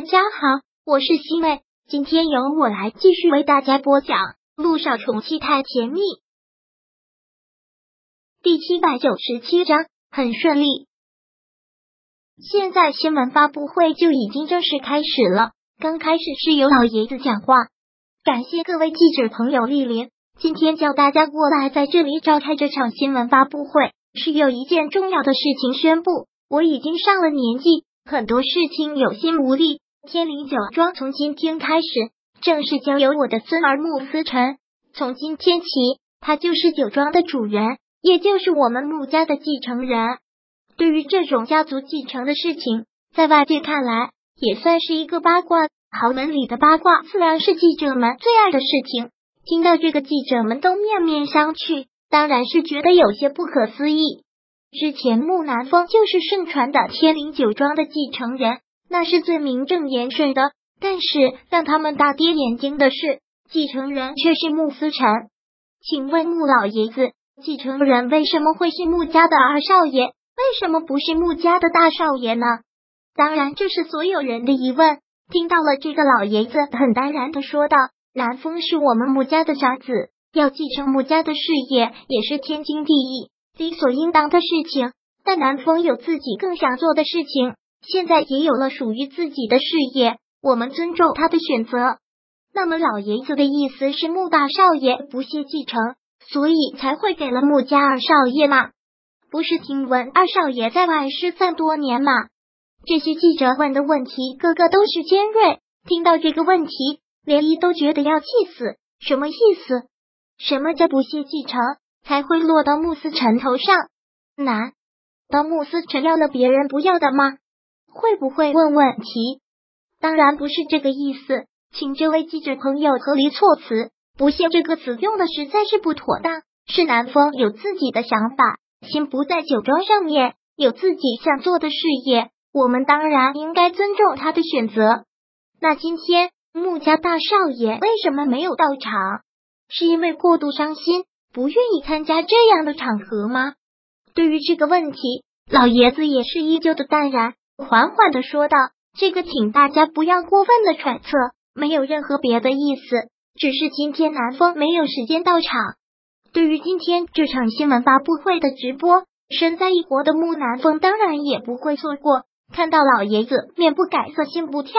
大家好，我是西妹，今天由我来继续为大家播讲《路上宠妻太甜蜜》第七百九十七章，很顺利。现在新闻发布会就已经正式开始了，刚开始是由老爷子讲话，感谢各位记者朋友莅临。今天叫大家过来，在这里召开这场新闻发布会，是有一件重要的事情宣布。我已经上了年纪。很多事情有心无力，天灵酒庄从今天开始正式交由我的孙儿穆思辰。从今天起，他就是酒庄的主人，也就是我们穆家的继承人。对于这种家族继承的事情，在外界看来也算是一个八卦。豪门里的八卦，自然是记者们最爱的事情。听到这个，记者们都面面相觑，当然是觉得有些不可思议。之前穆南风就是盛传的天灵酒庄的继承人，那是最名正言顺的。但是让他们大跌眼镜的是，继承人却是穆思辰。请问穆老爷子，继承人为什么会是穆家的二少爷？为什么不是穆家的大少爷呢？当然，这是所有人的疑问。听到了这个老爷子很淡然的说道：“南风是我们穆家的长子，要继承穆家的事业也是天经地义。”理所应当的事情，但南风有自己更想做的事情，现在也有了属于自己的事业，我们尊重他的选择。那么老爷子的意思是穆大少爷不屑继承，所以才会给了穆家二少爷吗？不是听闻二少爷在外失散多年吗？这些记者问的问题，个个都是尖锐。听到这个问题，连一都觉得要气死。什么意思？什么叫不屑继承？才会落到穆思辰头上？难道穆思辰要了别人不要的吗？会不会问问题？当然不是这个意思，请这位记者朋友合理措辞。不屑这个词用的实在是不妥当。是南风有自己的想法，心不在酒庄上面，有自己想做的事业，我们当然应该尊重他的选择。那今天穆家大少爷为什么没有到场？是因为过度伤心？不愿意参加这样的场合吗？对于这个问题，老爷子也是依旧的淡然，缓缓的说道：“这个，请大家不要过分的揣测，没有任何别的意思，只是今天南风没有时间到场。对于今天这场新闻发布会的直播，身在异国的木南风当然也不会错过。看到老爷子面不改色心不跳，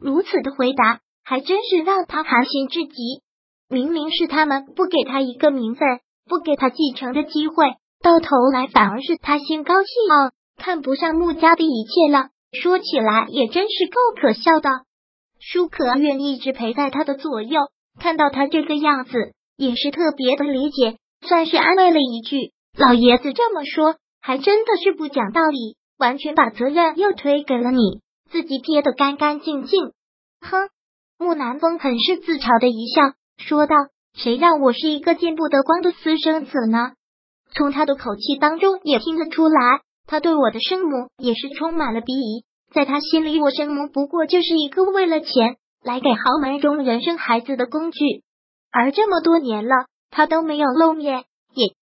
如此的回答，还真是让他寒心至极。”明明是他们不给他一个名分，不给他继承的机会，到头来反而是他心高气傲，看不上穆家的一切了。说起来也真是够可笑的。舒可愿一直陪在他的左右，看到他这个样子，也是特别的理解，算是安慰了一句。老爷子这么说，还真的是不讲道理，完全把责任又推给了你，自己撇得干干净净。哼，木南风很是自嘲的一笑。说道：“谁让我是一个见不得光的私生子呢？”从他的口气当中也听得出来，他对我的生母也是充满了鄙夷。在他心里，我生母不过就是一个为了钱来给豪门中人生孩子的工具。而这么多年了，他都没有露面，也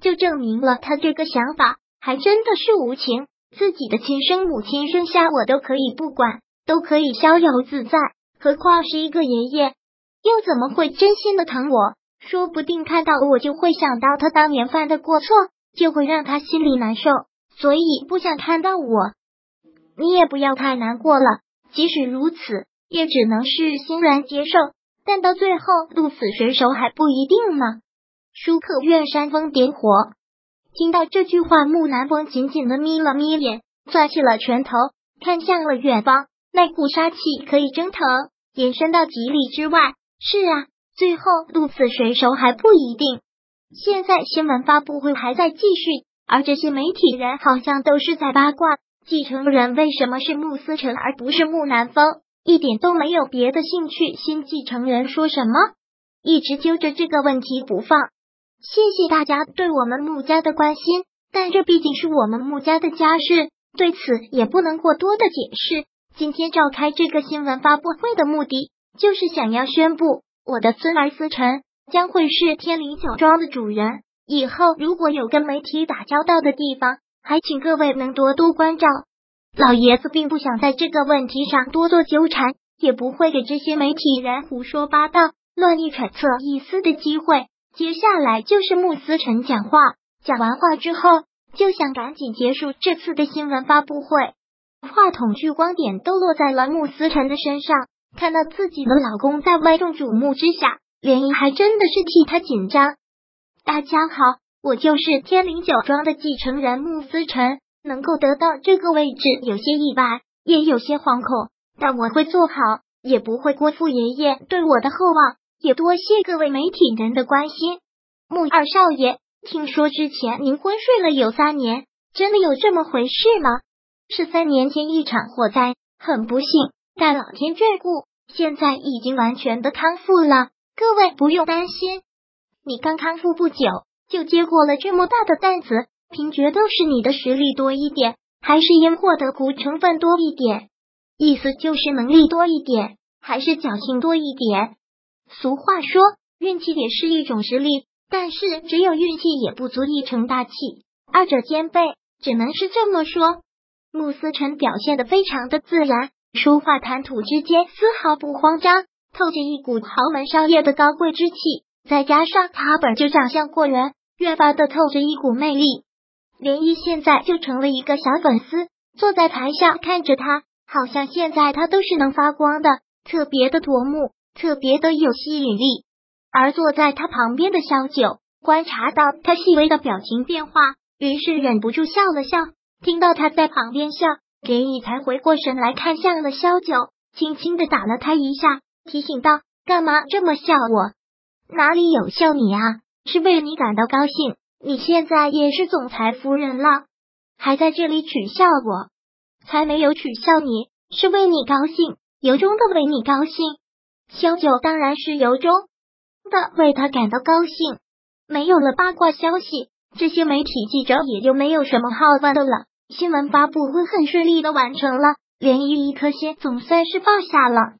就证明了他这个想法还真的是无情。自己的亲生母亲生下我都可以不管，都可以逍遥自在，何况是一个爷爷？又怎么会真心的疼我？说不定看到我就会想到他当年犯的过错，就会让他心里难受，所以不想看到我。你也不要太难过了，即使如此，也只能是欣然接受。但到最后鹿死谁手还不一定呢。舒克愿煽风点火。听到这句话，木南风紧紧的眯了眯眼，攥起了拳头，看向了远方。那股杀气可以蒸腾，延伸到几里之外。是啊，最后鹿死谁手还不一定。现在新闻发布会还在继续，而这些媒体人好像都是在八卦继承人为什么是穆思成而不是穆南风，一点都没有别的兴趣。新继承人说什么，一直揪着这个问题不放。谢谢大家对我们穆家的关心，但这毕竟是我们穆家的家事，对此也不能过多的解释。今天召开这个新闻发布会的目的。就是想要宣布，我的孙儿思辰将会是天灵酒庄的主人。以后如果有跟媒体打交道的地方，还请各位能多多关照。老爷子并不想在这个问题上多做纠缠，也不会给这些媒体人胡说八道、乱意揣测一丝的机会。接下来就是穆思成讲话，讲完话之后，就想赶紧结束这次的新闻发布会。话筒聚光点都落在了穆思成的身上，看到自己的老公在万众瞩目之下，连姨还真的是替他紧张。大家好，我就是天灵酒庄的继承人穆思辰。能够得到这个位置，有些意外，也有些惶恐，但我会做好，也不会辜负爷爷对我的厚望。也多谢各位媒体人的关心。穆二少爷，听说之前您昏睡了有三年，真的有这么回事吗？是三年前一场火灾，很不幸，但老天眷顾，现在已经完全的康复了。各位不用担心，你刚康复不久，就接过了这么大的担子。凭觉得是你的实力多一点，还是因获得苦成分多一点？意思就是能力多一点，还是侥幸多一点？俗话说，运气也是一种实力，但是只有运气也不足以成大器，二者兼备，只能是这么说。穆思辰表现的非常的自然，说话谈吐之间丝毫不慌张，透着一股豪门少爷的高贵之气，再加上他本就长相过人，越发的透着一股魅力。涟漪现在就成了一个小粉丝，坐在台下看着他，好像现在他都是能发光的，特别的夺目，特别的有吸引力。而坐在他旁边的萧九观察到他细微的表情变化，于是忍不住笑了笑。听到他在旁边笑，涟漪才回过神来看向了萧九，轻轻的打了他一下，提醒道：“干嘛这么笑我？哪里有笑你啊？是为你感到高兴。”你现在也是总裁夫人了，还在这里取笑我？才没有取笑你，是为你高兴，由衷的为你高兴。萧九当然是由衷的为他感到高兴。没有了八卦消息，这些媒体记者也就没有什么好问的了。新闻发布会很顺利的完成了，连漪一颗心总算是放下了。